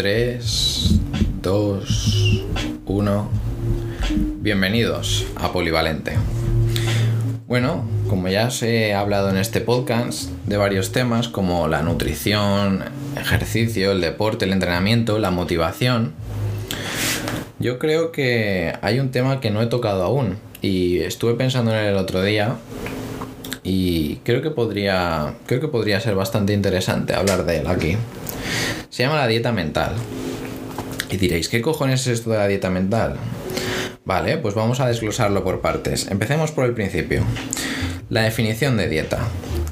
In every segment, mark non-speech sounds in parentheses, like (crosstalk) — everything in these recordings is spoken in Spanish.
3, 2, 1. Bienvenidos a Polivalente. Bueno, como ya os he hablado en este podcast de varios temas como la nutrición, ejercicio, el deporte, el entrenamiento, la motivación, yo creo que hay un tema que no he tocado aún y estuve pensando en él el otro día y creo que podría creo que podría ser bastante interesante hablar de él aquí. Se llama la dieta mental. Y diréis, ¿qué cojones es esto de la dieta mental? Vale, pues vamos a desglosarlo por partes. Empecemos por el principio. La definición de dieta.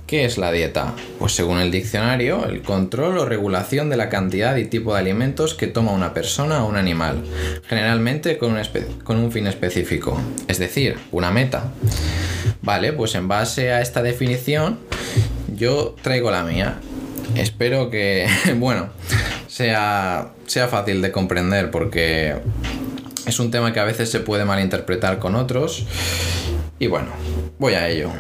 ¿Qué es la dieta? Pues según el diccionario, el control o regulación de la cantidad y tipo de alimentos que toma una persona o un animal, generalmente con un, con un fin específico, es decir, una meta. Vale, pues en base a esta definición, yo traigo la mía. Espero que, (laughs) bueno, sea, sea fácil de comprender porque es un tema que a veces se puede malinterpretar con otros. Y bueno, voy a ello.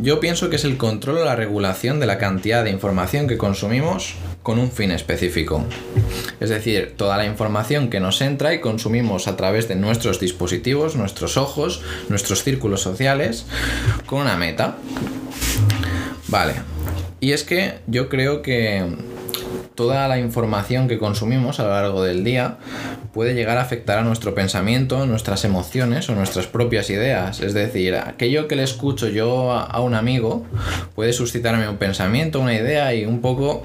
Yo pienso que es el control o la regulación de la cantidad de información que consumimos con un fin específico. Es decir, toda la información que nos entra y consumimos a través de nuestros dispositivos, nuestros ojos, nuestros círculos sociales, con una meta. Vale. Y es que yo creo que toda la información que consumimos a lo largo del día puede llegar a afectar a nuestro pensamiento, nuestras emociones o nuestras propias ideas. Es decir, aquello que le escucho yo a un amigo puede suscitarme un pensamiento, una idea y un poco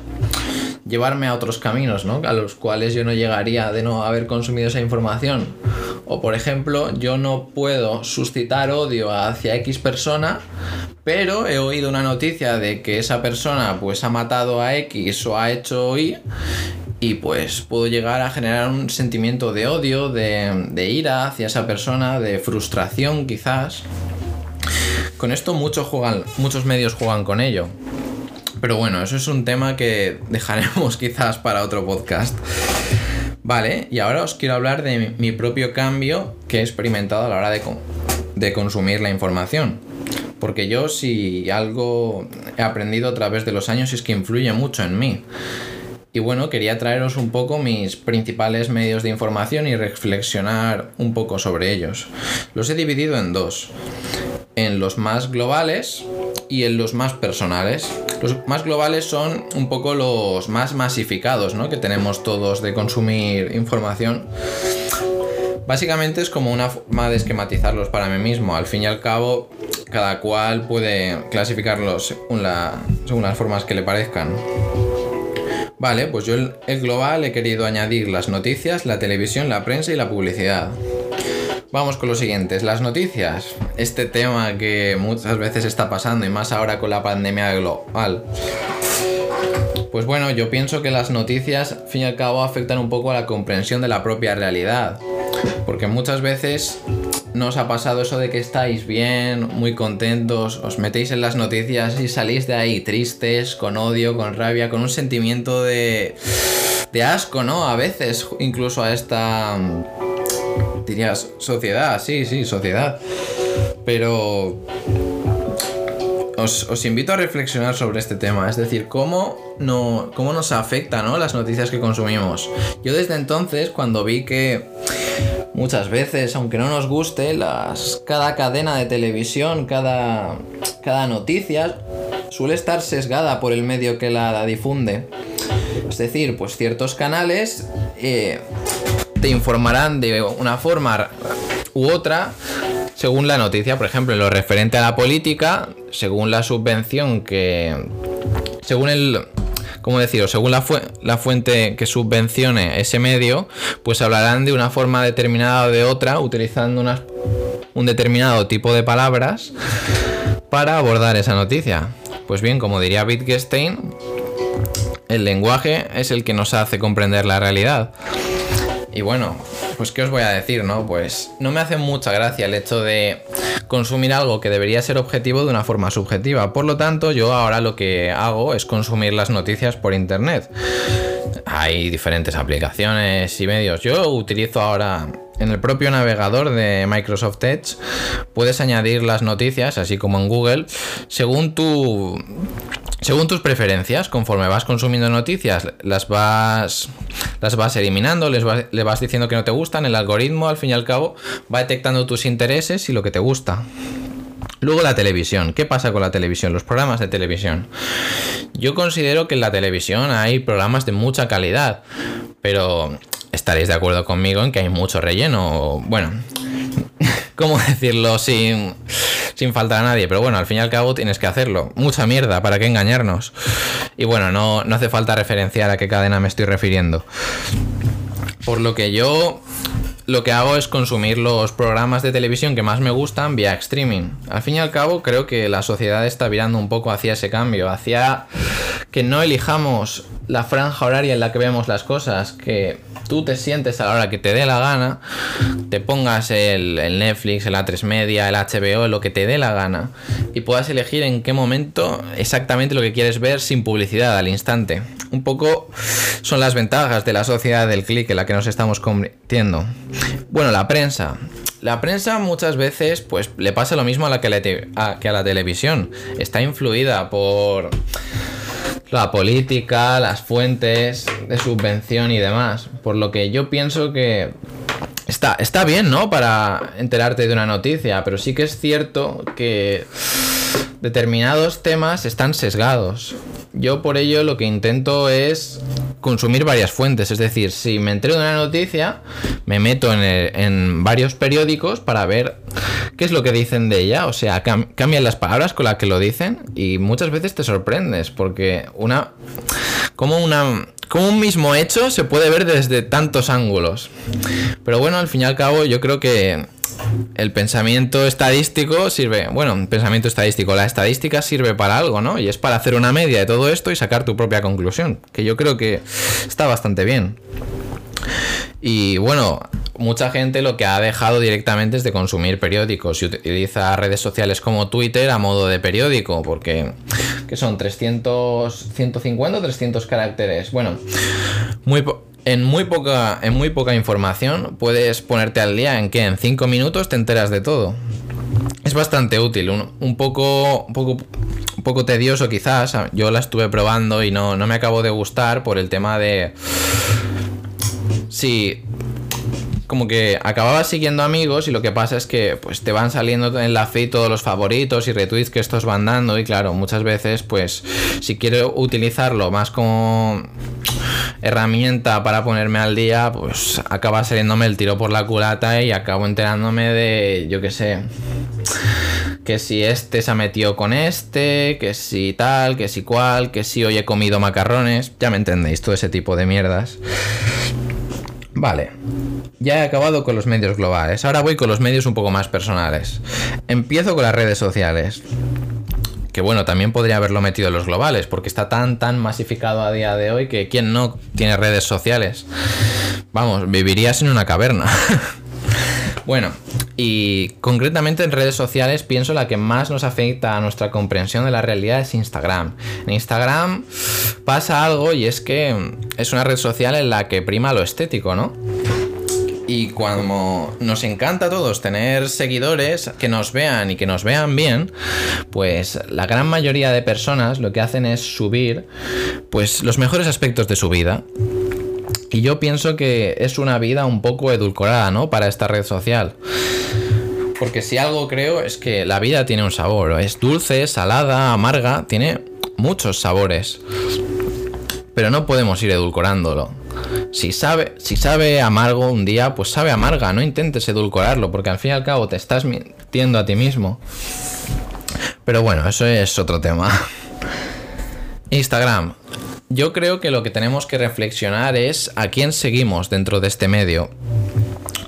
llevarme a otros caminos, ¿no? A los cuales yo no llegaría de no haber consumido esa información. O por ejemplo, yo no puedo suscitar odio hacia X persona, pero he oído una noticia de que esa persona pues ha matado a X o ha hecho Y y pues puedo llegar a generar un sentimiento de odio, de, de ira hacia esa persona, de frustración quizás. Con esto muchos, juegan, muchos medios juegan con ello. Pero bueno, eso es un tema que dejaremos (laughs) quizás para otro podcast. Vale, y ahora os quiero hablar de mi propio cambio que he experimentado a la hora de, de consumir la información. Porque yo si algo he aprendido a través de los años es que influye mucho en mí. Y bueno, quería traeros un poco mis principales medios de información y reflexionar un poco sobre ellos. Los he dividido en dos. En los más globales y en los más personales. Los más globales son un poco los más masificados, ¿no? Que tenemos todos de consumir información. Básicamente es como una forma de esquematizarlos para mí mismo. Al fin y al cabo, cada cual puede clasificarlos según, las formas que le parezcan. Vale, pues yo el, el global he querido añadir las noticias, la televisión, la prensa y la publicidad. Vamos con los siguientes, las noticias. Este tema que muchas veces está pasando y más ahora con la pandemia global. Pues bueno, yo pienso que las noticias, al fin y al cabo, afectan un poco a la comprensión de la propia realidad. Porque muchas veces nos ha pasado eso de que estáis bien, muy contentos, os metéis en las noticias y salís de ahí tristes, con odio, con rabia, con un sentimiento de, de asco, ¿no? A veces, incluso a esta dirías sociedad, sí, sí, sociedad. Pero os, invito a reflexionar sobre este tema, es decir, cómo, no, cómo nos afecta ¿no? las noticias que consumimos. Yo desde entonces, cuando vi que muchas veces, aunque no nos guste, las, cada cadena de televisión, cada, cada noticia suele estar sesgada por el medio que la, difunde. Es decir, pues ciertos canales eh, te informarán de una forma u otra según la noticia, por ejemplo, en lo referente a la política, según la subvención que... Según el... ¿Cómo decirlo? Según la, la fuente que subvencione ese medio, pues hablarán de una forma determinada o de otra, utilizando un determinado tipo de palabras para abordar esa noticia. Pues bien, como diría Wittgenstein, el lenguaje es el que nos hace comprender la realidad. Y bueno, pues qué os voy a decir, ¿no? Pues no me hace mucha gracia el hecho de consumir algo que debería ser objetivo de una forma subjetiva. Por lo tanto, yo ahora lo que hago es consumir las noticias por internet. Hay diferentes aplicaciones y medios. Yo utilizo ahora en el propio navegador de Microsoft Edge puedes añadir las noticias, así como en Google, según tu según tus preferencias, conforme vas consumiendo noticias, las vas las vas eliminando, les vas, le vas diciendo que no te gustan, el algoritmo al fin y al cabo va detectando tus intereses y lo que te gusta. Luego la televisión. ¿Qué pasa con la televisión? Los programas de televisión. Yo considero que en la televisión hay programas de mucha calidad, pero estaréis de acuerdo conmigo en que hay mucho relleno. Bueno, (laughs) ¿cómo decirlo sin, sin a nadie? Pero bueno, al fin y al cabo tienes que hacerlo. Mucha mierda, ¿para qué engañarnos? Y bueno, no, no hace falta referenciar a qué cadena me estoy refiriendo. Por lo que yo lo que hago es consumir los programas de televisión que más me gustan vía streaming. Al fin y al cabo, creo que la sociedad está virando un poco hacia ese cambio, hacia que no elijamos la franja horaria en la que vemos las cosas, que tú te sientes a la hora que te dé la gana, te pongas el, Netflix, el A3 Media, el HBO, lo que te dé la gana, y puedas elegir en qué momento exactamente lo que quieres ver sin publicidad al instante. Un poco son las ventajas de la sociedad del clic en la que nos estamos convirtiendo. Bueno, la prensa. La prensa muchas veces pues le pasa lo mismo a la que, que a la televisión. Está influida por la política, las fuentes de subvención y demás. Por lo que yo pienso que está, está bien, ¿no? Para enterarte de una noticia, pero sí que es cierto que determinados temas están sesgados. Yo por ello lo que intento es consumir varias fuentes, es decir, si me entero de una noticia, me meto en, varios periódicos para ver qué es lo que dicen de ella, o sea, cambian las palabras con las que lo dicen y muchas veces te sorprendes porque una como una como un mismo hecho se puede ver desde tantos ángulos. Pero bueno, al fin y al cabo yo creo que el pensamiento estadístico sirve, bueno, pensamiento estadístico, la estadística sirve para algo, ¿no? Y es para hacer una media de todo esto y sacar tu propia conclusión, que yo creo que está bastante bien. Y bueno, mucha gente lo que ha dejado directamente es de consumir periódicos y utiliza redes sociales como Twitter a modo de periódico, porque que son 300, 150 o 300 caracteres. Bueno, muy en muy poca en muy poca información puedes ponerte al día en que en 5 minutos te enteras de todo. Es bastante útil, un, poco, un, poco, un poco tedioso quizás. Yo la estuve probando y no, no me acabo de gustar por el tema de... Sí, como que acababas siguiendo amigos y lo que pasa es que pues te van saliendo en la feed todos los favoritos y retweets que estos van dando y claro, muchas veces pues si quiero utilizarlo más como herramienta para ponerme al día, pues acaba saliéndome el tiro por la culata y acabo enterándome de, yo qué sé, que si este se ha metido con este, que si tal, que si cual, que si hoy he comido macarrones, ya me entendéis, todo ese tipo de mierdas. Vale, ya he acabado con los medios globales, ahora voy con los medios un poco más personales. Empiezo con las redes sociales. Que bueno, también podría haberlo metido en los globales, porque está tan, tan masificado a día de hoy que quien no tiene redes sociales. Vamos, vivirías en una caverna. (laughs) bueno, y concretamente en redes sociales pienso la que más nos afecta a nuestra comprensión de la realidad es Instagram. En Instagram pasa algo y es que es una red social en la que prima lo estético, ¿no? Y cuando nos encanta a todos tener seguidores que nos vean y que nos vean bien, pues la gran mayoría de personas lo que hacen es subir pues los mejores aspectos de su vida. Y yo pienso que es una vida un poco edulcorada, ¿no? Para esta red social. Porque si algo creo es que la vida tiene un sabor. Es dulce, salada, amarga, tiene muchos sabores. Pero no podemos ir edulcorándolo. Si sabe, si sabe amargo un día, pues sabe amarga. No intentes edulcorarlo, porque al fin y al cabo te estás mintiendo a ti mismo. Pero bueno, eso es otro tema. (laughs) Instagram. Yo creo que lo que tenemos que reflexionar es a quién seguimos dentro de este medio.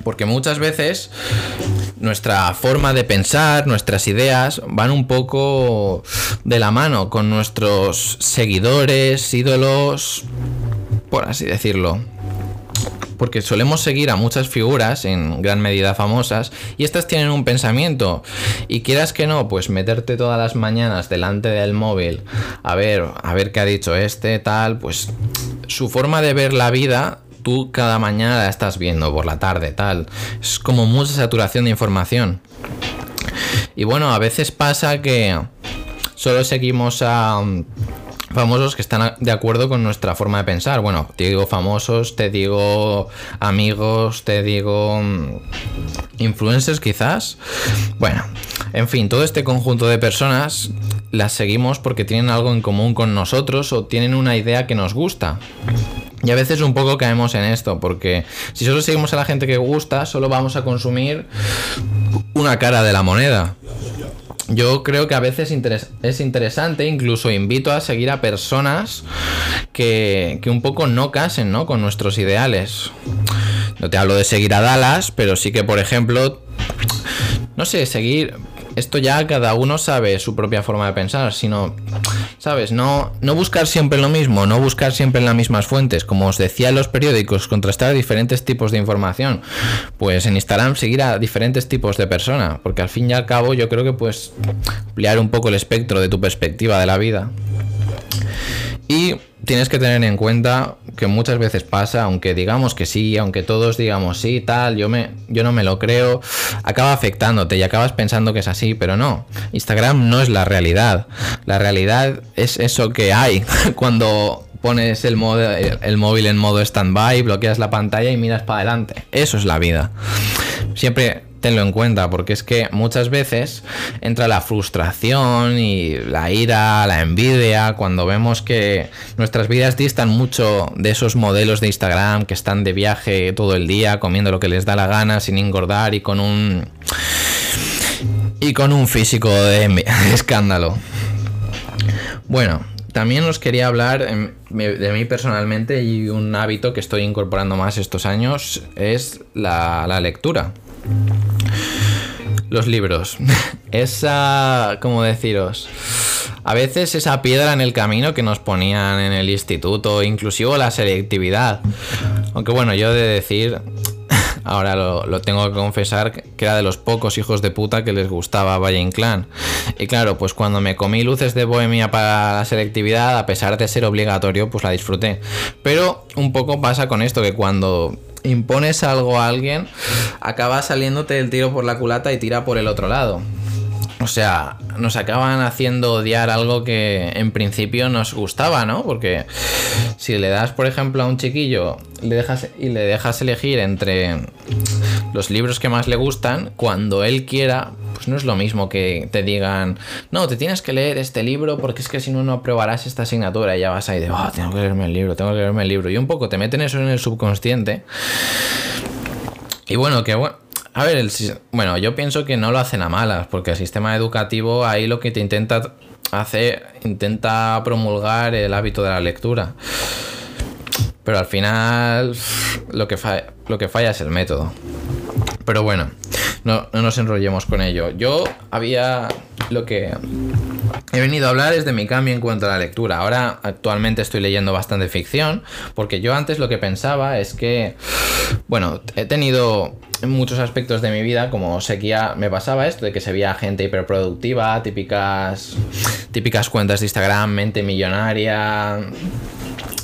Porque muchas veces nuestra forma de pensar, nuestras ideas van un poco de la mano con nuestros seguidores, ídolos, por así decirlo. Porque solemos seguir a muchas figuras, en gran medida famosas, y estas tienen un pensamiento. Y quieras que no, pues meterte todas las mañanas delante del móvil a ver, a ver qué ha dicho este, tal, pues su forma de ver la vida tú cada mañana la estás viendo por la tarde, tal. Es como mucha saturación de información. Y bueno, a veces pasa que solo seguimos a famosos que están de acuerdo con nuestra forma de pensar. Bueno, te digo famosos, te digo amigos, te digo mm, influencers quizás. Bueno, en fin, todo este conjunto de personas las seguimos porque tienen algo en común con nosotros o tienen una idea que nos gusta. Y a veces un poco caemos en esto, porque si solo seguimos a la gente que gusta, solo vamos a consumir una cara de la moneda. Yo creo que a veces es interesante, incluso invito a seguir a personas que, que un poco no casen ¿no? con nuestros ideales. No te hablo de seguir a Dallas, pero sí que, por ejemplo, no sé, seguir esto ya cada uno sabe su propia forma de pensar, sino, ¿sabes? No, no buscar siempre lo mismo, no buscar siempre en las mismas fuentes. Como os decía en los periódicos, contrastar diferentes tipos de información. Pues en Instagram seguir a diferentes tipos de personas, porque al fin y al cabo yo creo que puedes ampliar un poco el espectro de tu perspectiva de la vida. Y tienes que tener en cuenta que muchas veces pasa, aunque digamos que sí, aunque todos digamos sí, tal, yo, me, yo no me lo creo, acaba afectándote y acabas pensando que es así, pero no. Instagram no es la realidad. La realidad es eso que hay (laughs) cuando pones el, el móvil en modo stand-by, bloqueas la pantalla y miras para adelante. Eso es la vida. Siempre tenlo en cuenta, porque es que muchas veces entra la frustración y la ira, la envidia, cuando vemos que nuestras vidas distan mucho de esos modelos de Instagram que están de viaje todo el día, comiendo lo que les da la gana, sin engordar y con un. y con un físico de (laughs) escándalo. Bueno, también os quería hablar em, de mí personalmente y un hábito que estoy incorporando más estos años es la, la lectura. Los libros. (laughs) Esa, ¿cómo deciros? A veces esa piedra en el camino que nos ponían en el instituto, inclusive la selectividad. Aunque bueno, yo de decir, (laughs) ahora lo, tengo que confesar, que era de los pocos hijos de puta que les gustaba Valle Inclán. Y claro, pues cuando me comí luces de bohemia para la selectividad, a pesar de ser obligatorio, pues la disfruté. Pero un poco pasa con esto, que cuando impones algo a alguien, acaba saliéndote el tiro por la culata y tira por el otro lado. O sea, nos acaban haciendo odiar algo que en principio nos gustaba, ¿no? Porque si le das, por ejemplo, a un chiquillo le dejas, y le dejas elegir entre los libros que más le gustan, cuando él quiera, no es lo mismo que te digan, no, te tienes que leer este libro porque es que si no, no aprobarás esta asignatura y ya vas ahí de, oh, tengo que leerme el libro, tengo que leerme el libro. Y un poco te meten eso en el subconsciente. Y bueno, que bueno a ver, el, bueno, yo pienso que no lo hacen a malas, porque el sistema educativo ahí lo que te intenta hacer, intenta promulgar el hábito de la lectura. Pero al final lo que, lo que falla es el método. Pero bueno, no, no nos enrollemos con ello. Yo había lo que he venido a hablar es de mi cambio en cuanto a la lectura. Ahora actualmente estoy leyendo bastante ficción, porque yo antes lo que pensaba es que, bueno, he tenido en muchos aspectos de mi vida, como seguía, me pasaba esto de que se veía gente hiperproductiva, típicas, típicas cuentas de Instagram, mente millonaria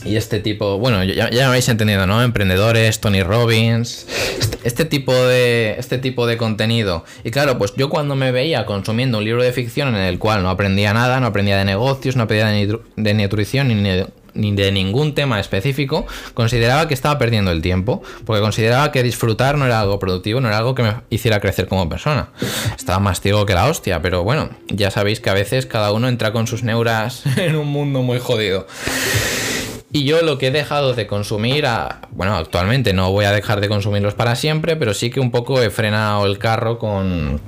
y este tipo, bueno, ya, me habéis entendido, ¿no? Emprendedores, Tony Robbins, este, este, tipo de, este tipo de contenido. Y claro, pues yo cuando me veía consumiendo un libro de ficción en el cual no aprendía nada, no aprendía de negocios, no aprendía de, de nutrición ni de ni de ningún tema específico, consideraba que estaba perdiendo el tiempo, porque consideraba que disfrutar no era algo productivo, no era algo que me hiciera crecer como persona. Estaba más ciego que la hostia, pero bueno, ya sabéis que a veces cada uno entra con sus neuras (laughs) en un mundo muy jodido. Y yo lo que he dejado de consumir, bueno, actualmente no voy a dejar de consumirlos para siempre, pero sí que un poco he frenado el carro con,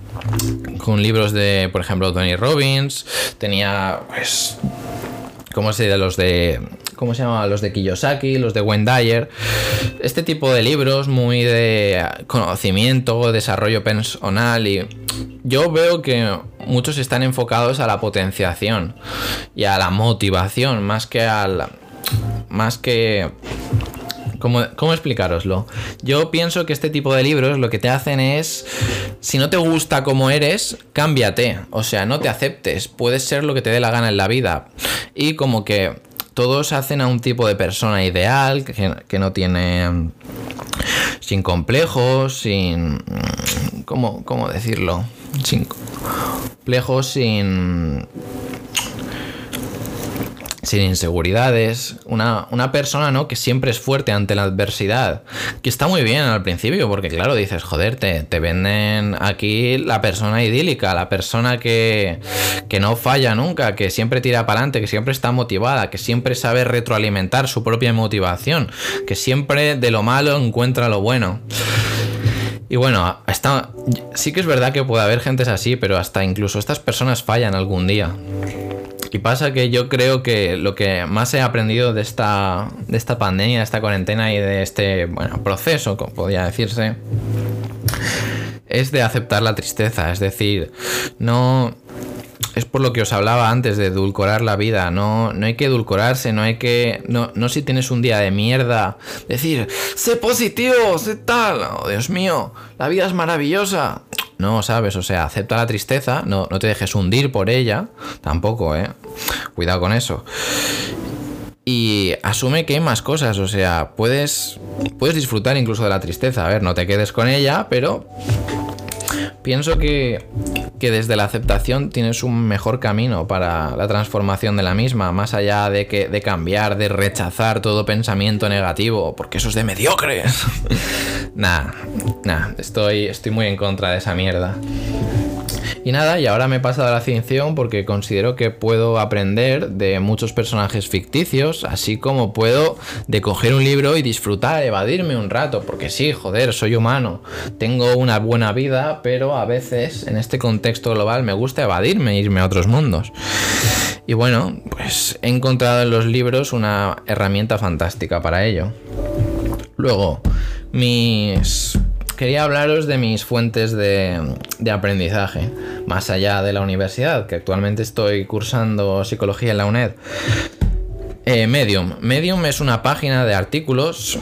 con libros de, por ejemplo, Tony Robbins. Tenía, pues, ¿Cómo se llama? Los de. ¿Cómo se llama? Los de Kiyosaki, los de Wendayer. Este tipo de libros muy de conocimiento, desarrollo personal y. Yo veo que muchos están enfocados a la potenciación y a la motivación, más que al. Más que ¿Cómo, ¿Cómo, explicaroslo? Yo pienso que este tipo de libros lo que te hacen es, si no te gusta como eres, cámbiate. O sea, no te aceptes. Puedes ser lo que te dé la gana en la vida. Y como que todos hacen a un tipo de persona ideal, que, no tiene... Sin complejos, sin... ¿Cómo, cómo decirlo? Sin complejos, sin sin inseguridades, una, una, persona, ¿no? Que siempre es fuerte ante la adversidad, que está muy bien al principio, porque claro, dices, joder, te, te venden aquí la persona idílica, la persona que, que no falla nunca, que siempre tira para adelante, que siempre está motivada, que siempre sabe retroalimentar su propia motivación, que siempre de lo malo encuentra lo bueno. Y bueno, está, sí que es verdad que puede haber gentes así, pero hasta incluso estas personas fallan algún día. Y pasa que yo creo que lo que más he aprendido de esta, de esta pandemia, de esta cuarentena y de este bueno, proceso, como podría decirse, es de aceptar la tristeza. Es decir, no. Es por lo que os hablaba antes de edulcorar la vida. No, no hay que edulcorarse, no hay que. No, no si tienes un día de mierda. Decir, sé positivo, sé tal. Oh, Dios mío, la vida es maravillosa. No, ¿sabes? O sea, acepta la tristeza, no, no te dejes hundir por ella, tampoco, ¿eh? Cuidado con eso. Y asume que hay más cosas, o sea, puedes, puedes disfrutar incluso de la tristeza. A ver, no te quedes con ella, pero pienso que, que, desde la aceptación tienes un mejor camino para la transformación de la misma, más allá de, que, de cambiar, de rechazar todo pensamiento negativo, porque eso es de mediocres. (laughs) nah, nah, estoy, estoy muy en contra de esa mierda. Y nada, y ahora me he pasado a la ficción porque considero que puedo aprender de muchos personajes ficticios, así como puedo de coger un libro y disfrutar, evadirme un rato, porque sí, joder, soy humano, tengo una buena vida, pero a veces en este contexto global me gusta evadirme, irme a otros mundos. Y bueno, pues he encontrado en los libros una herramienta fantástica para ello. Luego, mis quería hablaros de mis fuentes de, aprendizaje, más allá de la universidad, que actualmente estoy cursando psicología en la UNED. Eh, Medium. Medium es una página de artículos.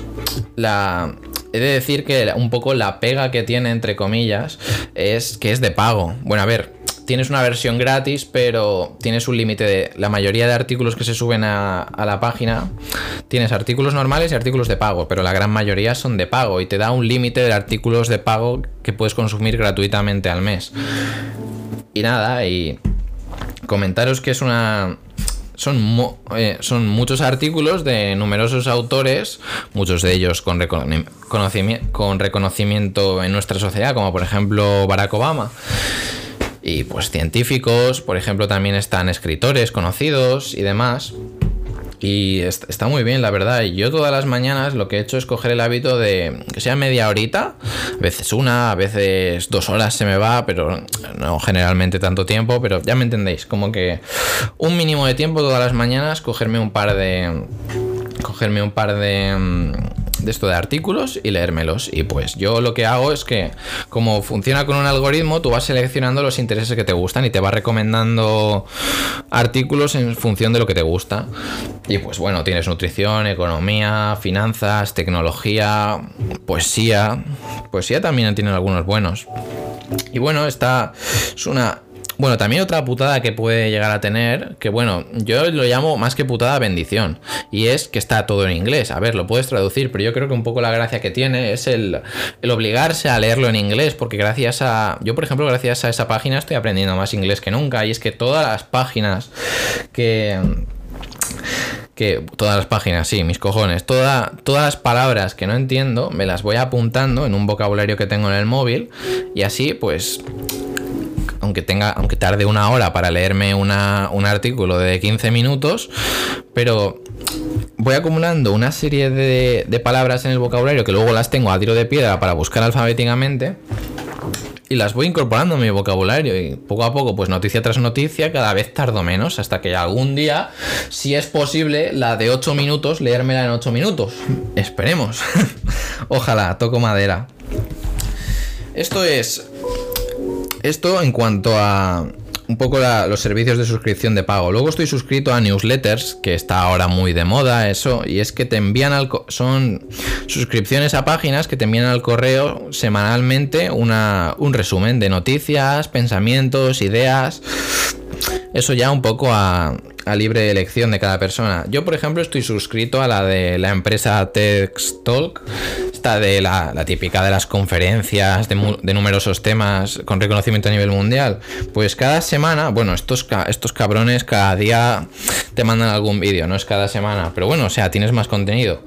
La, he de decir que un poco la pega que tiene, entre comillas, es que es de pago. Bueno, a ver, tienes una versión gratis, pero tienes un límite de la mayoría de artículos que se suben a, la página. Tienes artículos normales y artículos de pago, pero la gran mayoría son de pago y te da un límite de artículos de pago que puedes consumir gratuitamente al mes. Y nada, y comentaros que es una... Son, eh, son muchos artículos de numerosos autores, muchos de ellos con reconocimiento en nuestra sociedad, como por ejemplo Barack Obama y pues científicos, por ejemplo también están escritores conocidos y demás. Y está muy bien, la verdad. Yo todas las mañanas lo que he hecho es coger el hábito de que sea media horita, a veces una, a veces dos horas se me va, pero no generalmente tanto tiempo, pero ya me entendéis, como que un mínimo de tiempo todas las mañanas, cogerme un par de... cogerme un par de de esto de artículos y leérmelos. Y pues yo lo que hago es que, como funciona con un algoritmo, tú vas seleccionando los intereses que te gustan y te va recomendando artículos en función de lo que te gusta. Y pues bueno, tienes nutrición, economía, finanzas, tecnología, poesía. Poesía también tiene algunos buenos. Y bueno, esta es una bueno, también otra putada que puede llegar a tener, que bueno, yo lo llamo más que putada bendición, y es que está todo en inglés. A ver, lo puedes traducir, pero yo creo que un poco la gracia que tiene es el, obligarse a leerlo en inglés, porque gracias a... Yo, por ejemplo, gracias a esa página estoy aprendiendo más inglés que nunca, y es que todas las páginas que que todas las páginas, sí, mis cojones, toda, todas las palabras que no entiendo me las voy apuntando en un vocabulario que tengo en el móvil. Y así pues aunque tenga, aunque tarde una hora para leerme un artículo de 15 minutos, pero voy acumulando una serie de, de palabras en el vocabulario que luego las tengo a tiro de piedra para buscar alfabéticamente y las voy incorporando a mi vocabulario y poco a poco, pues noticia tras noticia, cada vez tardo menos, hasta que algún día, si es posible, la de 8 minutos, leérmela en 8 minutos. Esperemos. (laughs) Ojalá, toco madera. Esto es esto en cuanto a un poco los servicios de suscripción de pago. Luego estoy suscrito a newsletters, que está ahora muy de moda eso, y es que te envían al son suscripciones a páginas que te envían al correo semanalmente una, un resumen de noticias, pensamientos, ideas. Eso ya un poco a, a libre elección de cada persona. Yo, por ejemplo, estoy suscrito a la de la empresa Talk, esta de la, típica de las conferencias de, de, numerosos temas con reconocimiento a nivel mundial. Pues cada semana, bueno, estos, estos cabrones cada día te mandan algún vídeo, no es cada semana, pero bueno, o sea, tienes más contenido.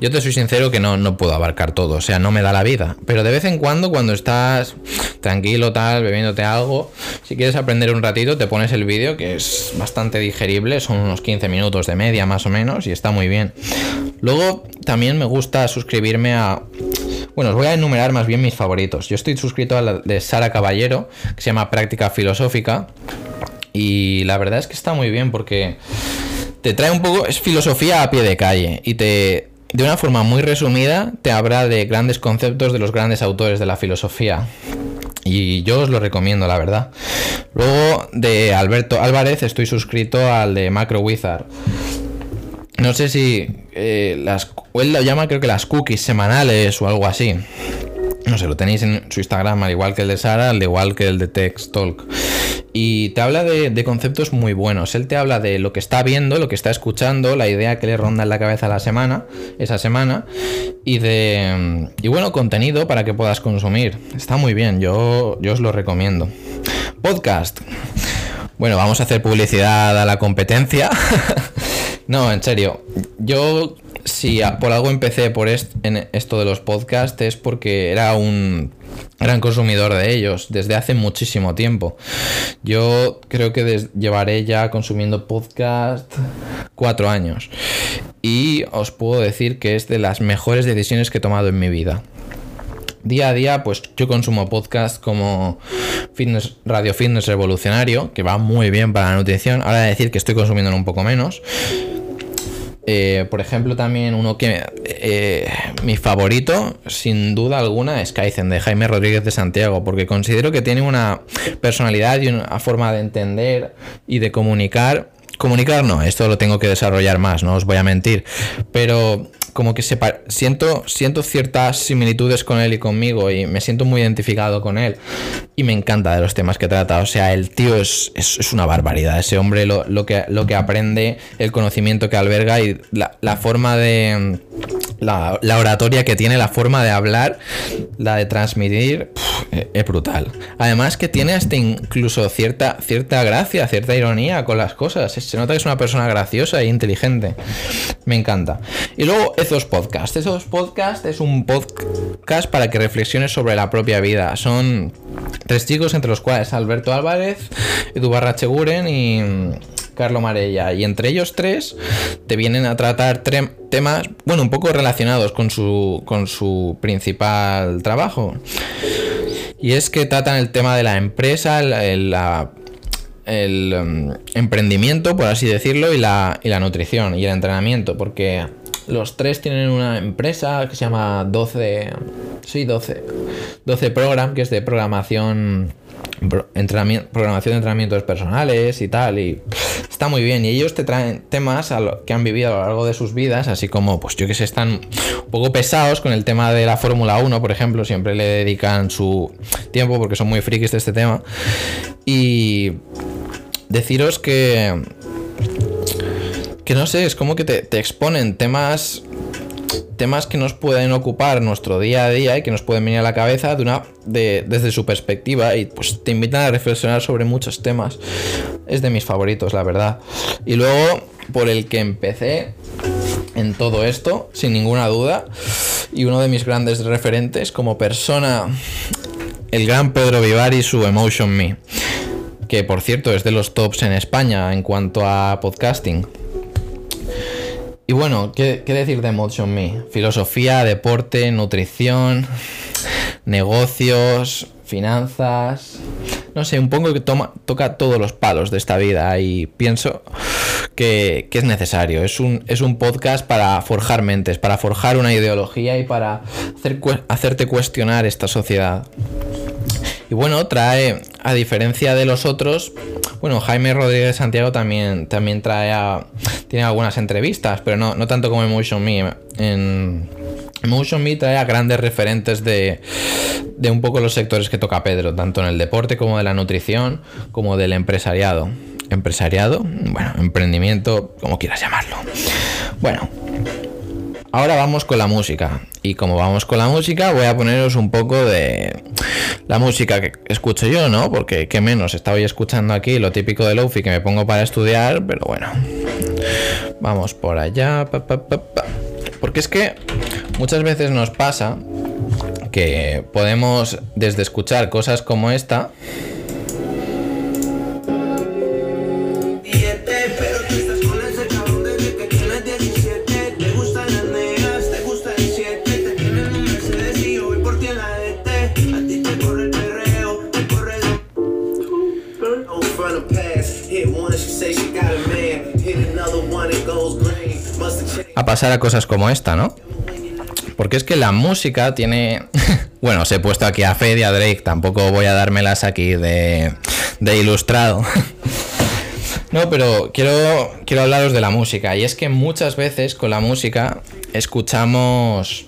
Yo te soy sincero que no, no puedo abarcar todo, o sea, no me da la vida, pero de vez en cuando, cuando estás tranquilo, tal, bebiéndote algo, si quieres aprender un ratito, te pones el vídeo que es bastante digerible, son unos 15 minutos de media más o menos y está muy bien. Luego también me gusta suscribirme a... Bueno, os voy a enumerar más bien mis favoritos. Yo estoy suscrito a la de Sara Caballero, que se llama Práctica Filosófica. Y la verdad es que está muy bien porque te trae un poco... Es filosofía a pie de calle y te... De una forma muy resumida, te habla de grandes conceptos de los grandes autores de la filosofía. Y yo os lo recomiendo, la verdad. Luego de Alberto Álvarez estoy suscrito al de Macro Wizard. No sé si eh, las, él lo llama creo que las cookies semanales o algo así. No sé, lo tenéis en su Instagram, al igual que el de Sara, al igual que el de Text Talk. Y te habla de, conceptos muy buenos. Él te habla de lo que está viendo, lo que está escuchando, la idea que le ronda en la cabeza la semana, esa semana, y de. Y bueno, contenido para que puedas consumir. Está muy bien, yo, yo os lo recomiendo. Podcast. Bueno, vamos a hacer publicidad a la competencia. (laughs) no, en serio. Yo, si por algo empecé por en esto de los podcasts, es porque era un gran consumidor de ellos desde hace muchísimo tiempo. Yo creo que llevaré ya consumiendo podcast cuatro años. Y os puedo decir que es de las mejores decisiones que he tomado en mi vida día a día, pues yo consumo podcast como Fitness, Radio Fitness Revolucionario, que va muy bien para la nutrición. Ahora de decir que estoy consumiendo un poco menos. Eh, por ejemplo, también uno que eh, mi favorito, sin duda alguna, es Kaizen de Jaime Rodríguez de Santiago, porque considero que tiene una personalidad y una forma de entender y de comunicar. Comunicar no, esto lo tengo que desarrollar más, no os voy a mentir, pero como que siento, siento ciertas similitudes con él y conmigo y me siento muy identificado con él y me encanta de los temas que trata. O sea, el tío es, es, una barbaridad. Ese hombre lo, que, aprende, el conocimiento que alberga y la, forma de... La, oratoria que tiene, la forma de hablar, la de transmitir, es brutal. Además que tiene hasta incluso cierta, cierta gracia, cierta ironía con las cosas. Se nota que es una persona graciosa e inteligente. Me encanta. Y luego esos podcasts. Esos podcasts es un podcast para que reflexiones sobre la propia vida. Son tres chicos entre los cuales Alberto Álvarez, Edu Barracheguren y Carlo Marella. Y entre ellos tres te vienen a tratar temas, bueno, un poco relacionados con su, con su principal trabajo. Y es que tratan el tema de la empresa, el, el um, emprendimiento, por así decirlo, y la, y la nutrición y el entrenamiento, porque los tres tienen una empresa que se llama 12. Sí, 12. 12 Program, que es de programación. Entrenamiento, programación de entrenamientos personales y tal. Y está muy bien. Y ellos te traen temas a lo que han vivido a lo largo de sus vidas, así como, pues yo que sé, están un poco pesados con el tema de la Fórmula 1, por ejemplo. Siempre le dedican su tiempo porque son muy frikis de este tema. Y deciros que que no sé, es como que te, exponen temas temas que nos pueden ocupar nuestro día a día y que nos pueden venir a la cabeza de una, de, desde su perspectiva y pues te invitan a reflexionar sobre muchos temas. Es de mis favoritos, la verdad. Y luego, por el que empecé en todo esto, sin ninguna duda, y uno de mis grandes referentes como persona, el gran Pedro Vivar y su Emotion Me, que por cierto es de los tops en España en cuanto a podcasting. Y bueno, ¿qué, decir de Motion Me? Filosofía, deporte, nutrición, (laughs) negocios, finanzas. No sé, un poco que toca todos los palos de esta vida y pienso que, es necesario. Es un, es un podcast para forjar mentes, para forjar una ideología y para hacer, hacerte cuestionar esta sociedad. Y bueno, trae, a diferencia de los otros, bueno, Jaime Rodríguez Santiago también, también trae tiene algunas entrevistas, pero no, no tanto como Emotion Me. En Emotion Me trae a grandes referentes de, un poco los sectores que toca Pedro, tanto en el deporte como de la nutrición, como del empresariado. empresariado, bueno, emprendimiento, como quieras llamarlo. Bueno, ahora vamos con la música. Y como vamos con la música, voy a poneros un poco de la música que escucho yo, ¿no? Porque qué menos, estaba escuchando aquí lo típico de Lofi que me pongo para estudiar, pero bueno. Vamos por allá. Porque es que muchas veces nos pasa que podemos desde escuchar cosas como esta pasar a cosas como esta, ¿no? Porque es que la música tiene... (laughs) bueno, os he puesto aquí a Fede y a Drake, tampoco voy a dármelas aquí de, de ilustrado. (laughs) no, pero quiero, quiero hablaros de la música. Y es que muchas veces con la música escuchamos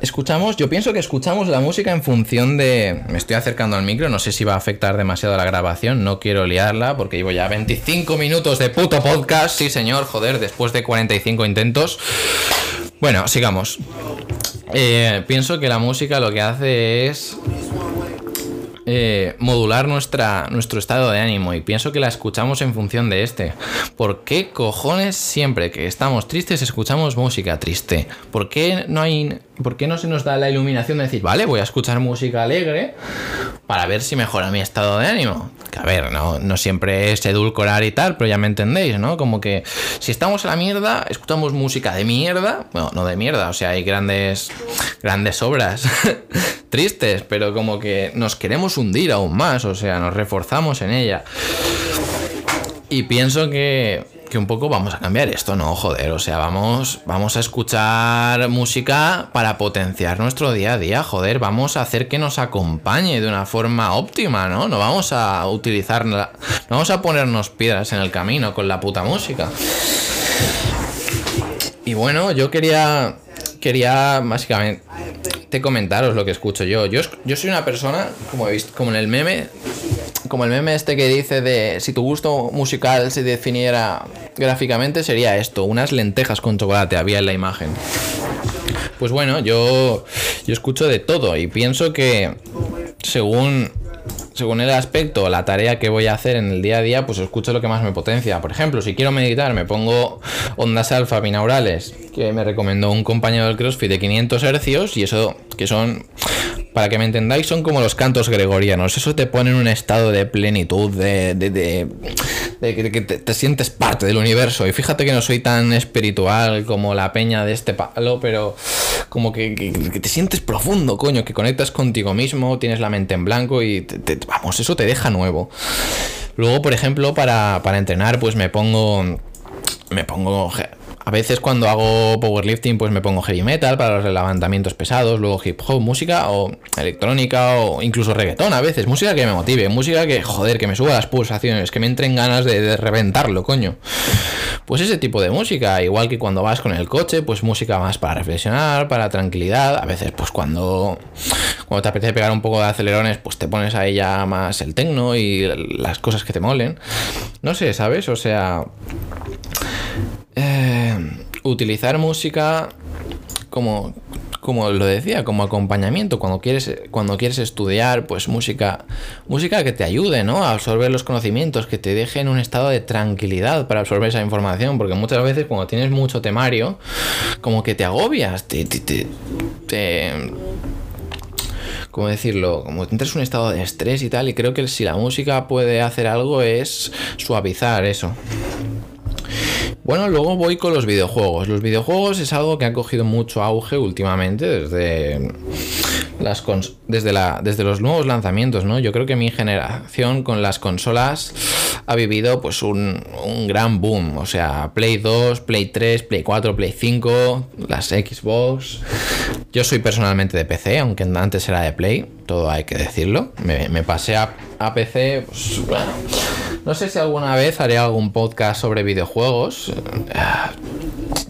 escuchamos, yo pienso que escuchamos la música en función de... Me estoy acercando al micro, no sé si va a afectar demasiado a la grabación, no quiero liarla porque llevo ya 25 minutos de puto podcast, sí señor, joder, después de 45 intentos. Bueno, sigamos. Eh, pienso que la música lo que hace es eh, modular nuestra, nuestro estado de ánimo y pienso que la escuchamos en función de este. ¿Por qué cojones siempre que estamos tristes escuchamos música triste? ¿Por qué no hay ¿por qué no se nos da la iluminación de decir, vale, voy a escuchar música alegre para ver si mejora mi estado de ánimo? Que a ver, no, no siempre es edulcorar y tal, pero ya me entendéis, ¿no? Como que si estamos en la mierda, escuchamos música de mierda, bueno, no de mierda, o sea, hay grandes, grandes obras (laughs) tristes, pero como que nos queremos hundir aún más, o sea, nos reforzamos en ella. Y pienso que que un poco vamos a cambiar esto, ¿no? Joder, o sea, vamos, vamos a escuchar música para potenciar nuestro día a día, joder, vamos a hacer que nos acompañe de una forma óptima, ¿no? No vamos a utilizarla, no vamos a ponernos piedras en el camino con la puta música. Y bueno, yo quería, quería básicamente te comentaros lo que escucho yo. Yo, yo soy una persona, como he visto, como en el meme, como el meme este que dice de si tu gusto musical se definiera gráficamente sería esto, unas lentejas con chocolate había en la imagen. Pues bueno, yo yo escucho de todo y pienso que según según el aspecto la tarea que voy a hacer en el día a día, pues escucho lo que más me potencia. Por ejemplo, si quiero meditar, me pongo ondas alfa binaurales, que me recomendó un compañero del CrossFit de 500 hercios, y eso, que son, para que me entendáis, son como los cantos gregorianos. Eso te pone en un estado de plenitud, de, de, de, que te, te, sientes parte del universo. Y fíjate que no soy tan espiritual como la peña de este palo, pero como que, te sientes profundo, coño, que conectas contigo mismo, tienes la mente en blanco y vamos, eso te deja nuevo. Luego, por ejemplo, para, para entrenar, pues me pongo. Me pongo a veces cuando hago powerlifting pues me pongo heavy metal para los levantamientos pesados, luego hip hop, música o electrónica o incluso reggaetón a veces, música que me motive, música que joder, que me suba las pulsaciones, que me entren ganas de, reventarlo, coño. Pues ese tipo de música, igual que cuando vas con el coche, pues música más para reflexionar, para tranquilidad, a veces pues cuando cuando te apetece pegar un poco de acelerones, pues te pones ahí ya más el tecno y las cosas que te molen. No sé, ¿sabes? O sea, eh, utilizar música como, como lo decía, como acompañamiento. Cuando quieres, cuando quieres estudiar, pues música, música que te ayude, ¿no? A absorber los conocimientos, que te deje en un estado de tranquilidad para absorber esa información. Porque muchas veces cuando tienes mucho temario, como que te agobias, te, te, te ¿cómo decirlo? Como entras en un estado de estrés y tal, y creo que si la música puede hacer algo es suavizar eso. Bueno, luego voy con los videojuegos. Los videojuegos es algo que ha cogido mucho auge últimamente desde las desde, desde los nuevos lanzamientos, ¿no? Yo creo que mi generación con las consolas ha vivido pues un, un, gran boom. O sea, Play 2, Play 3, Play 4, Play 5, las Xbox. Yo soy personalmente de PC, aunque antes era de Play, todo hay que decirlo. Me, pasé a, a PC, pues no sé si alguna vez haré algún podcast sobre videojuegos.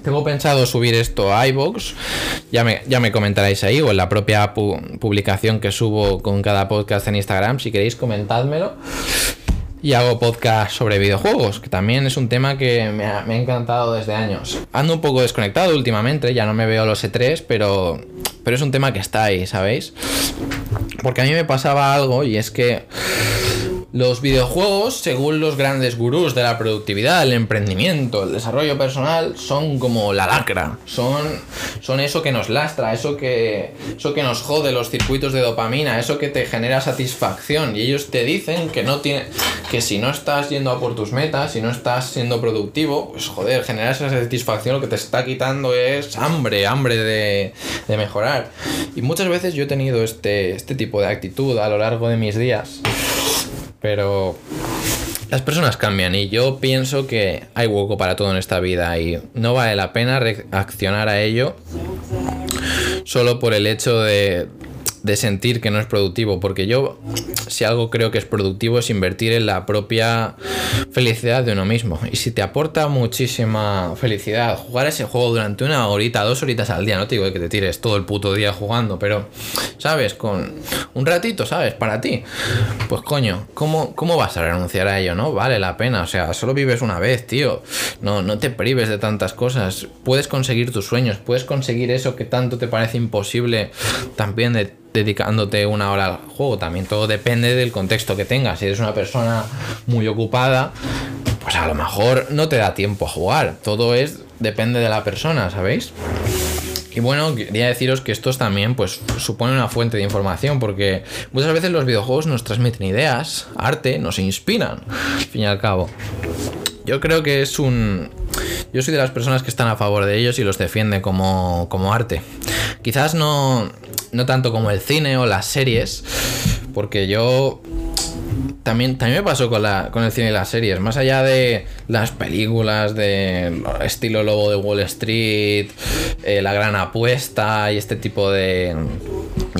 Tengo pensado subir esto a iBox. Ya me, ya me comentaréis ahí o en la propia publicación que subo con cada podcast en Instagram. Si queréis, comentádmelo. Y hago podcast sobre videojuegos, que también es un tema que me ha, encantado desde años. Ando un poco desconectado últimamente, ya no me veo los E3, pero, pero es un tema que está ahí, ¿sabéis? Porque a mí me pasaba algo y es que los videojuegos, según los grandes gurús de la productividad, el emprendimiento, el desarrollo personal, son como la lacra. Son, son eso que nos lastra, eso que, eso que nos jode los circuitos de dopamina, eso que te genera satisfacción. Y ellos te dicen que no tiene, que si no estás yendo a por tus metas, si no estás siendo productivo, pues joder, generar esa satisfacción lo que te está quitando es hambre, hambre de, de mejorar. Y muchas veces yo he tenido este, este tipo de actitud a lo largo de mis días. Pero las personas cambian y yo pienso que hay hueco para todo en esta vida y no vale la pena reaccionar a ello solo por el hecho de de sentir que no es productivo, porque yo si algo creo que es productivo es invertir en la propia felicidad de uno mismo. Y si te aporta muchísima felicidad jugar ese juego durante una horita, dos horitas al día, no te digo que te tires todo el puto día jugando, pero, ¿sabes? Con un ratito, ¿sabes? Para ti. Pues coño, ¿cómo, cómo vas a renunciar a ello, no? Vale la pena, o sea, solo vives una vez, tío. No, no te prives de tantas cosas. Puedes conseguir tus sueños, puedes conseguir eso que tanto te parece imposible también de dedicándote una hora al juego. También todo depende del contexto que tengas. Si eres una persona muy ocupada, pues a lo mejor no te da tiempo a jugar. Todo es depende de la persona, ¿sabéis? Y bueno, quería deciros que estos también pues supone una fuente de información porque muchas veces los videojuegos nos transmiten ideas, arte, nos inspiran, al fin y al cabo. Yo creo que es un... Yo soy de las personas que están a favor de ellos y los defiende como, como arte. Quizás no, no tanto como el cine o las series, porque yo también, también me pasó con, la, con el cine y las series, más allá de las películas de estilo Lobo de Wall Street, eh, La Gran Apuesta y este tipo de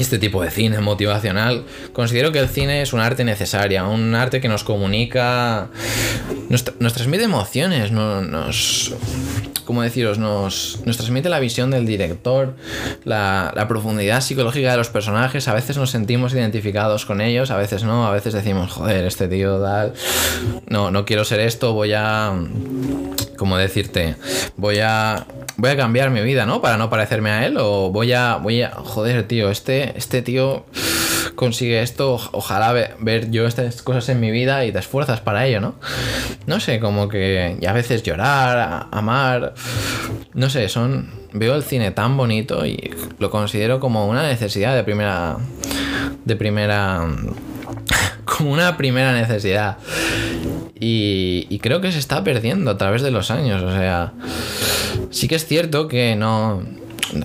este tipo de cine motivacional, considero que el cine es un arte necesaria, un arte que nos comunica, nos, transmite emociones, nos, ¿cómo deciros? Nos, nos transmite la visión del director, la, la, profundidad psicológica de los personajes, a veces nos sentimos identificados con ellos, a veces no, a veces decimos, joder, este tío tal, no, no quiero ser esto, voy a, ¿cómo decirte? Voy a voy a cambiar mi vida, ¿no? Para no parecerme a él o voy a voy a joder, tío, este este tío consigue esto, ojalá ver yo estas cosas en mi vida y te esfuerzas para ello, ¿no? No sé, como que y a veces llorar, amar, no sé, son veo el cine tan bonito y lo considero como una necesidad de primera de primera (laughs) como una primera necesidad. Y, y creo que se está perdiendo a través de los años, o sea, Sí que es cierto que no.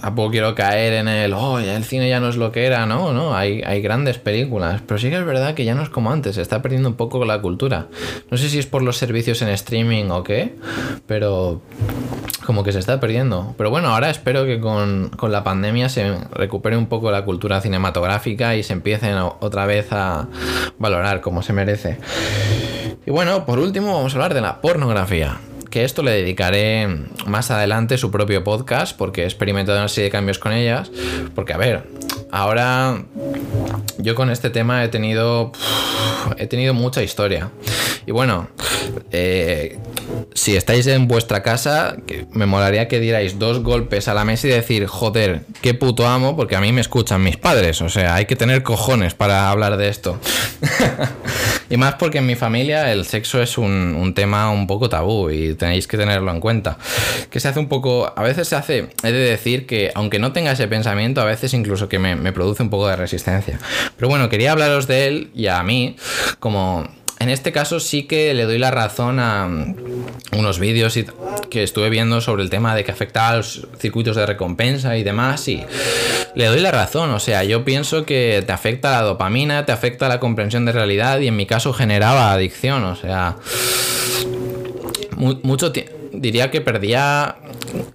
Tampoco quiero caer en el, oh, el cine ya no es lo que era, no, no, hay, hay grandes películas, pero sí que es verdad que ya no es como antes, se está perdiendo un poco la cultura. No sé si es por los servicios en streaming o qué, pero como que se está perdiendo. Pero bueno, ahora espero que con, con la pandemia se recupere un poco la cultura cinematográfica y se empiecen otra vez a valorar como se merece. Y bueno, por último vamos a hablar de la pornografía que esto le dedicaré más adelante su propio podcast porque he experimentado una serie de cambios con ellas. Porque, a ver, ahora yo con este tema he tenido, he tenido mucha historia. Y bueno, eh, si estáis en vuestra casa, me molaría que dierais dos golpes a la mesa y decir, joder, qué puto amo, porque a mí me escuchan mis padres. O sea, hay que tener cojones para hablar de esto. (laughs) y más porque en mi familia el sexo es un, tema un poco tabú y tenéis que tenerlo en cuenta. Que se hace un poco, a veces se hace, he de decir que aunque no tenga ese pensamiento, a veces incluso que me, me produce un poco de resistencia. Pero bueno, quería hablaros de él y a mí como en este caso sí que le doy la razón a mm, unos vídeos que estuve viendo sobre el tema de que afecta a los circuitos de recompensa y demás y le doy la razón, o sea, yo pienso que te afecta la dopamina, te afecta la comprensión de realidad y en mi caso generaba adicción, o sea, mucho tiempo diría que perdía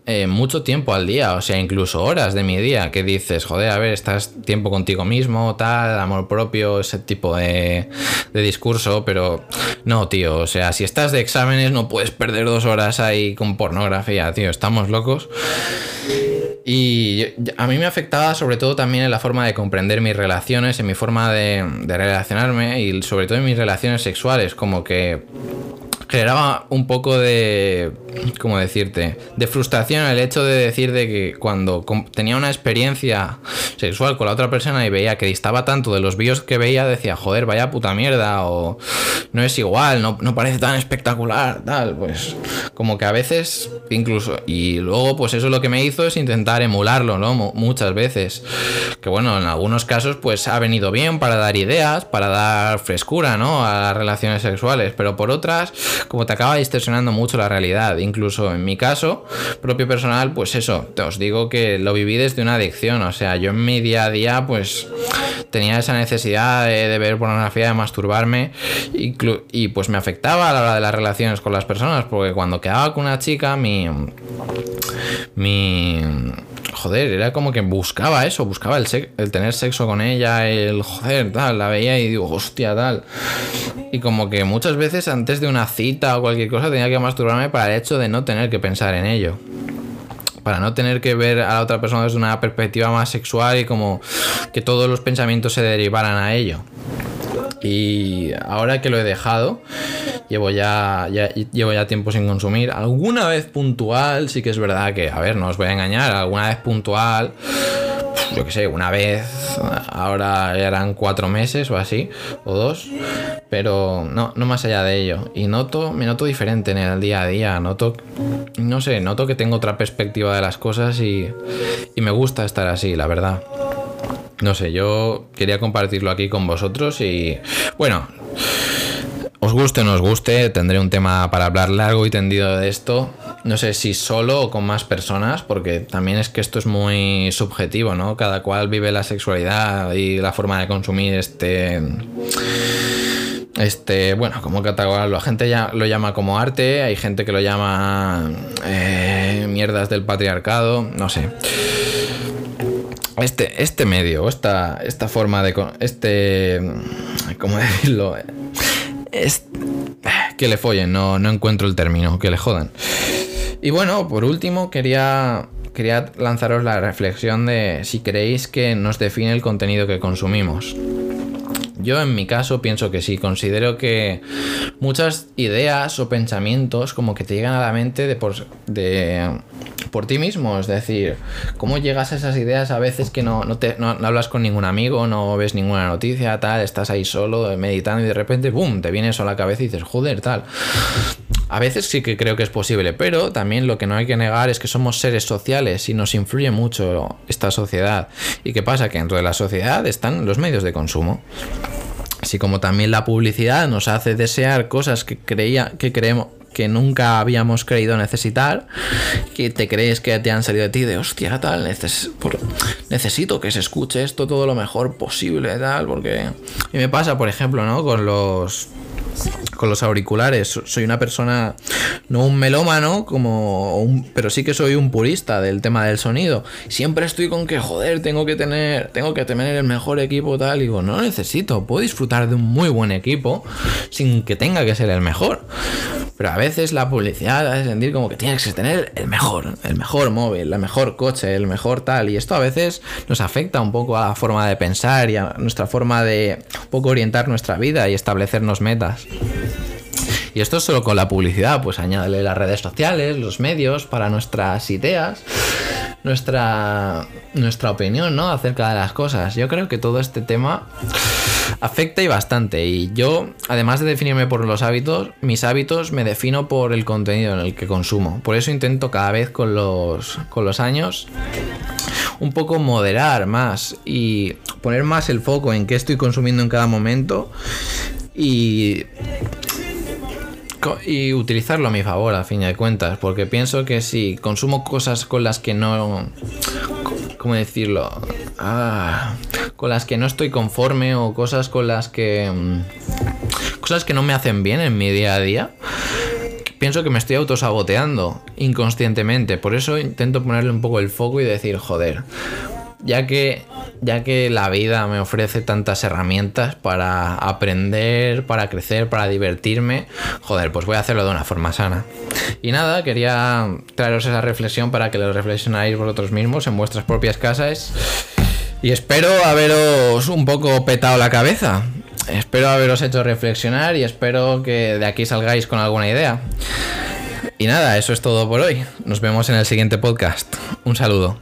eh, mucho tiempo al día, o sea, incluso horas de mi día, que dices, joder, a ver, estás tiempo contigo mismo, tal, amor propio, ese tipo de, discurso, pero no, tío, o sea, si estás de exámenes no puedes perder dos horas ahí con pornografía, tío, estamos locos. Y a mí me afectaba sobre todo también en la forma de comprender mis relaciones, en mi forma de, de relacionarme y sobre todo en mis relaciones sexuales, como que generaba un poco de, ¿cómo decirte? De frustración el hecho de decir de que cuando tenía una experiencia sexual con la otra persona y veía que distaba tanto de los vídeos que veía, decía, joder, vaya puta mierda, o no es igual, no, no parece tan espectacular, tal, pues como que a veces incluso, y luego pues eso lo que me hizo es intentar emularlo, ¿no? Muchas veces, que bueno, en algunos casos pues ha venido bien para dar ideas, para dar frescura, ¿no? A las relaciones sexuales, pero por otras como te acaba distorsionando mucho la realidad. Incluso en mi caso, propio personal, pues eso, te os digo que lo viví desde una adicción. O sea, yo en mi día a día, pues tenía esa necesidad de, ver pornografía, de masturbarme, y pues me afectaba a la hora de las relaciones con las personas, porque cuando quedaba con una chica, mi. mi joder, era como que buscaba eso, buscaba el, tener sexo con ella, el joder, tal, la veía y digo, hostia, tal. Y como que muchas veces antes de una cita o cualquier cosa tenía que masturbarme para el hecho de no tener que pensar en ello. Para no tener que ver a la otra persona desde una perspectiva más sexual y como que todos los pensamientos se derivaran a ello. Y ahora que lo he dejado, llevo ya, llevo ya tiempo sin consumir. Alguna vez puntual, sí que es verdad que, a ver, no os voy a engañar, alguna vez puntual, yo que sé, una vez, ahora eran cuatro meses o así, o dos, pero no, no más allá de ello. Y noto, me noto diferente en el día a día, noto, no sé, noto que tengo otra perspectiva de las cosas y, y me gusta estar así, la verdad. No sé, yo quería compartirlo aquí con vosotros y bueno, os guste o no os guste, tendré un tema para hablar largo y tendido de esto. No sé si solo o con más personas, porque también es que esto es muy subjetivo, ¿no? Cada cual vive la sexualidad y la forma de consumir este este, bueno, como catalogarlo, la gente ya lo llama como arte, hay gente que lo llama eh, mierdas del patriarcado, no sé este, este medio, esta, esta forma de... Este... ¿Cómo (laughs) decirlo? Es, que le follen, no, no encuentro el término, que le jodan. Y bueno, por último quería, quería lanzaros la reflexión de si creéis que nos define el contenido que consumimos. Yo en mi caso pienso que sí, considero que muchas ideas o pensamientos como que te llegan a la mente de por, de, por ti mismo, es decir, cómo llegas a esas ideas a veces que no, no, te, no, hablas con ningún amigo, no ves ninguna noticia, tal, estás ahí solo meditando y de repente, ¡boom!, te viene eso a la cabeza y dices, joder, tal. A veces sí que creo que es posible, pero también lo que no hay que negar es que somos seres sociales y nos influye mucho esta sociedad. ¿Y qué pasa? Que dentro de la sociedad están los medios de consumo. Así como también la publicidad nos hace desear cosas que creía que creemos que nunca habíamos creído necesitar, que te crees que te han salido de ti de hostia, tal, necesito que se escuche esto todo lo mejor posible, tal, porque... Y me pasa, por ejemplo, ¿no? Con los con los auriculares. Soy una persona, no un melómano, como un, pero sí que soy un purista del tema del sonido. Siempre estoy con que, joder, tengo que tener, tengo que tener el mejor equipo tal. Y digo, no necesito, puedo disfrutar de un muy buen equipo sin que tenga que ser el mejor. Pero a veces la publicidad hace sentir como que tienes que tener el mejor, el mejor móvil, el mejor coche, el mejor tal. Y esto a veces nos afecta un poco a la forma de pensar y a nuestra forma de un poco orientar nuestra vida y establecernos metas. Y esto es solo con la publicidad, pues añádele las redes sociales, los medios para nuestras ideas, nuestra, nuestra opinión, ¿no? Acerca de las cosas. Yo creo que todo este tema afecta y bastante. Y yo, además de definirme por los hábitos, mis hábitos me defino por el contenido en el que consumo. Por eso intento cada vez con los, con los años un poco moderar más y poner más el foco en qué estoy consumiendo en cada momento y y utilizarlo a mi favor, a fin de cuentas, porque pienso que si consumo cosas con las que no... ¿Cómo decirlo? Ah, con las que no estoy conforme o cosas con las que... Mm, cosas que no me hacen bien en mi día a día. Pienso que me estoy autosaboteando inconscientemente. Por eso intento ponerle un poco el foco y decir, joder, ya que, ya que la vida me ofrece tantas herramientas para aprender, para crecer, para divertirme, joder, pues voy a hacerlo de una forma sana. Y nada, quería traeros esa reflexión para que lo reflexionáis vosotros mismos en vuestras propias casas. Y espero haberos un poco petado la cabeza. Espero haberos hecho reflexionar y espero que de aquí salgáis con alguna idea. Y nada, eso es todo por hoy. Nos vemos en el siguiente podcast. Un saludo.